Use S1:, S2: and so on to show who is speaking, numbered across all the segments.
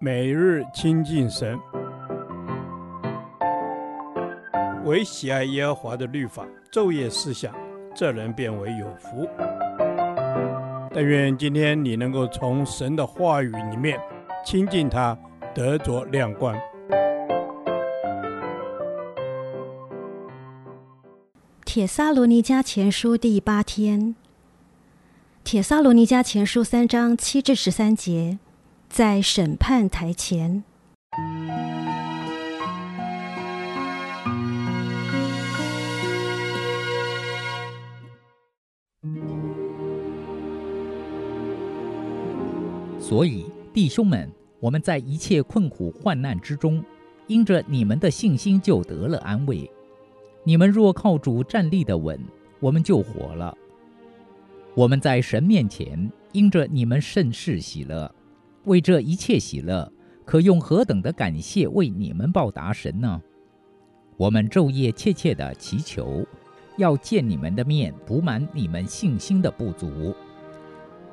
S1: 每日亲近神，唯喜爱耶和华的律法，昼夜思想，这人便为有福。但愿今天你能够从神的话语里面亲近他，得着亮光。
S2: 铁萨罗尼迦前书第八天，铁萨罗尼迦前书三章七至十三节。在审判台前，
S3: 所以弟兄们，我们在一切困苦患难之中，因着你们的信心，就得了安慰。你们若靠主站立得稳，我们就活了。我们在神面前，因着你们甚是喜乐。为这一切喜乐，可用何等的感谢为你们报答神呢？我们昼夜切切地祈求，要见你们的面，补满你们信心的不足。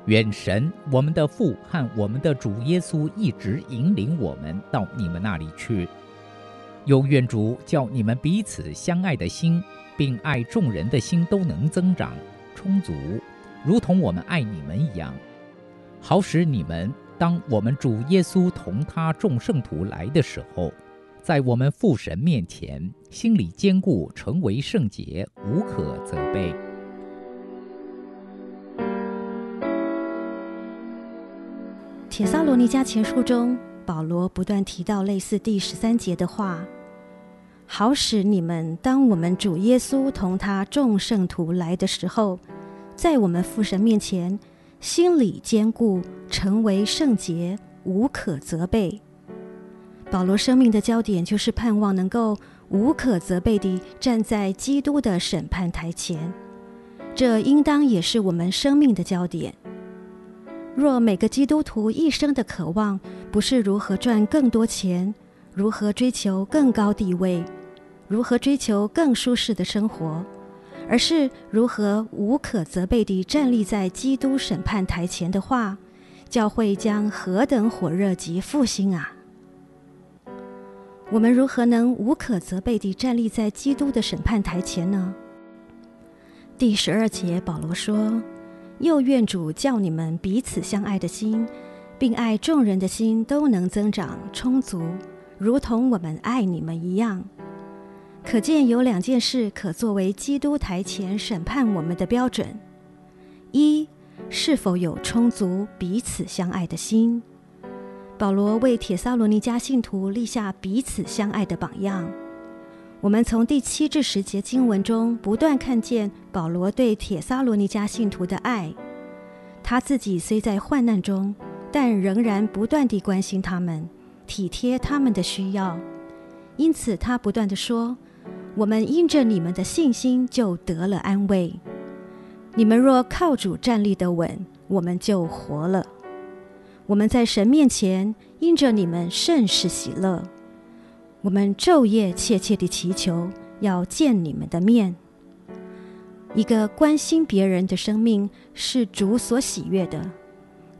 S3: 愿神我们的父和我们的主耶稣一直引领我们到你们那里去。又愿主叫你们彼此相爱的心，并爱众人的心都能增长充足，如同我们爱你们一样，好使你们。当我们主耶稣同他众圣徒来的时候，在我们父神面前，心里坚固，成为圣洁，无可责备。
S2: 帖撒罗尼迦前书中，保罗不断提到类似第十三节的话，好使你们当我们主耶稣同他众圣徒来的时候，在我们父神面前。心理坚固，成为圣洁，无可责备。保罗生命的焦点就是盼望能够无可责备地站在基督的审判台前，这应当也是我们生命的焦点。若每个基督徒一生的渴望不是如何赚更多钱，如何追求更高地位，如何追求更舒适的生活，而是如何无可责备地站立在基督审判台前的话，教会将何等火热及复兴啊！我们如何能无可责备地站立在基督的审判台前呢？第十二节，保罗说：“又愿主叫你们彼此相爱的心，并爱众人的心都能增长充足，如同我们爱你们一样。”可见有两件事可作为基督台前审判我们的标准：一，是否有充足彼此相爱的心。保罗为帖撒罗尼迦信徒立下彼此相爱的榜样。我们从第七至十节经文中不断看见保罗对帖撒罗尼迦信徒的爱。他自己虽在患难中，但仍然不断地关心他们，体贴他们的需要。因此，他不断地说。我们因着你们的信心就得了安慰。你们若靠主站立得稳，我们就活了。我们在神面前因着你们甚是喜乐。我们昼夜切切地祈求，要见你们的面。一个关心别人的生命是主所喜悦的，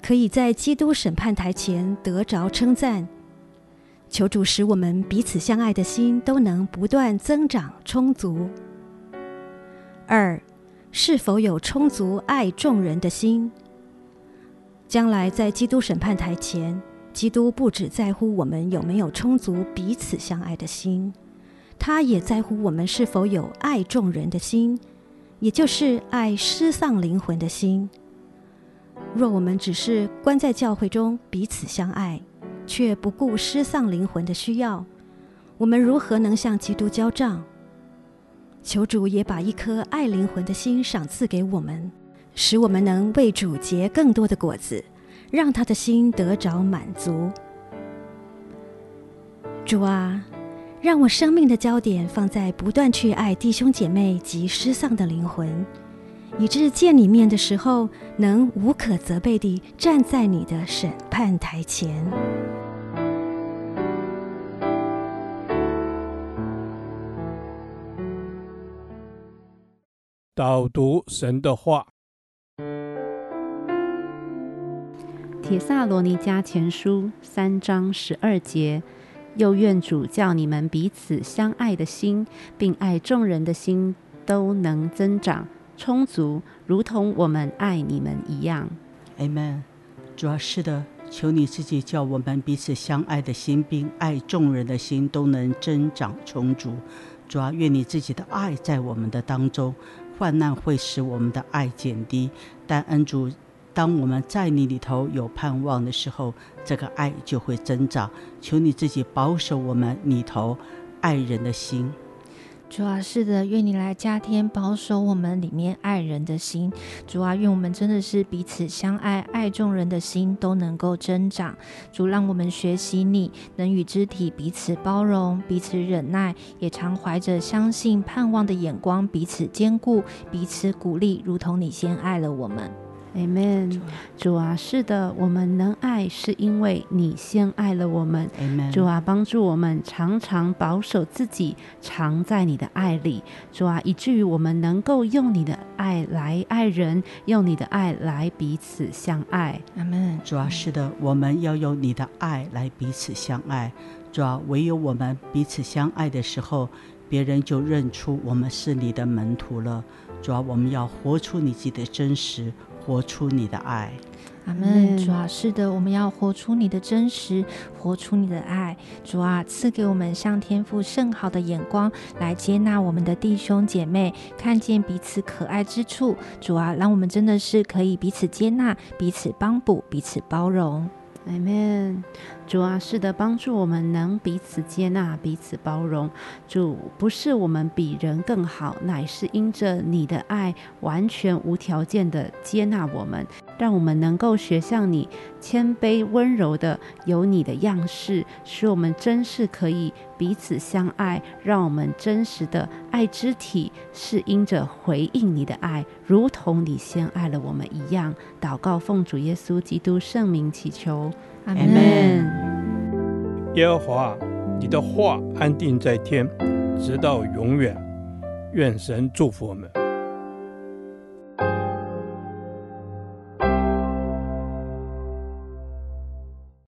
S2: 可以在基督审判台前得着称赞。求主使我们彼此相爱的心都能不断增长充足。二，是否有充足爱众人的心？将来在基督审判台前，基督不只在乎我们有没有充足彼此相爱的心，他也在乎我们是否有爱众人的心，也就是爱失丧灵魂的心。若我们只是关在教会中彼此相爱，却不顾失丧灵魂的需要，我们如何能向基督交账？求主也把一颗爱灵魂的心赏赐给我们，使我们能为主结更多的果子，让他的心得着满足。主啊，让我生命的焦点放在不断去爱弟兄姐妹及失丧的灵魂。以致见你面的时候，能无可责备地站在你的审判台前。
S1: 导读神的话，《
S4: 铁萨罗尼迦前书三章十二节，又愿主叫你们彼此相爱的心，并爱众人的心都能增长充足，如同我们爱你们一样。
S5: Amen。主啊，是的，求你自己叫我们彼此相爱的心，并爱众人的心都能增长充足。主啊，愿你自己的爱在我们的当中。患难会使我们的爱减低，但恩主，当我们在你里头有盼望的时候，这个爱就会增长。求你自己保守我们里头爱人的心。
S6: 主啊，是的，愿你来加添保守我们里面爱人的心。主啊，愿我们真的是彼此相爱，爱众人的心都能够增长。主，让我们学习你，能与肢体彼此包容，彼此忍耐，也常怀着相信、盼望的眼光，彼此坚固，彼此鼓励，如同你先爱了我们。
S4: Amen，主啊，是的，我们能爱，是因为你先爱了我们。
S5: Amen，
S4: 主啊，帮助我们常常保守自己，常在你的爱里。主啊，以至于我们能够用你的爱来爱人，用你的爱来彼此相
S6: 爱。Amen，。
S5: 主啊，是的，我们要用你的爱来彼此相爱。主啊，唯有我们彼此相爱的时候，别人就认出我们是你的门徒了。主啊，我们要活出你自己的真实。活出你的爱，
S6: 阿门。主啊，是的，我们要活出你的真实，活出你的爱。主啊，赐给我们上天父甚好的眼光，来接纳我们的弟兄姐妹，看见彼此可爱之处。主啊，让我们真的是可以彼此接纳、彼此帮补、彼此包容。
S4: 阿门。主啊，是的，帮助我们能彼此接纳、彼此包容。主，不是我们比人更好，乃是因着你的爱，完全无条件的接纳我们，让我们能够学像你谦卑温柔的有你的样式，使我们真是可以彼此相爱。让我们真实的爱肢体，是因着回应你的爱，如同你先爱了我们一样。祷告奉主耶稣基督圣名祈求。阿门。
S1: 耶和华，你的话安定在天，直到永远。愿神祝福我们。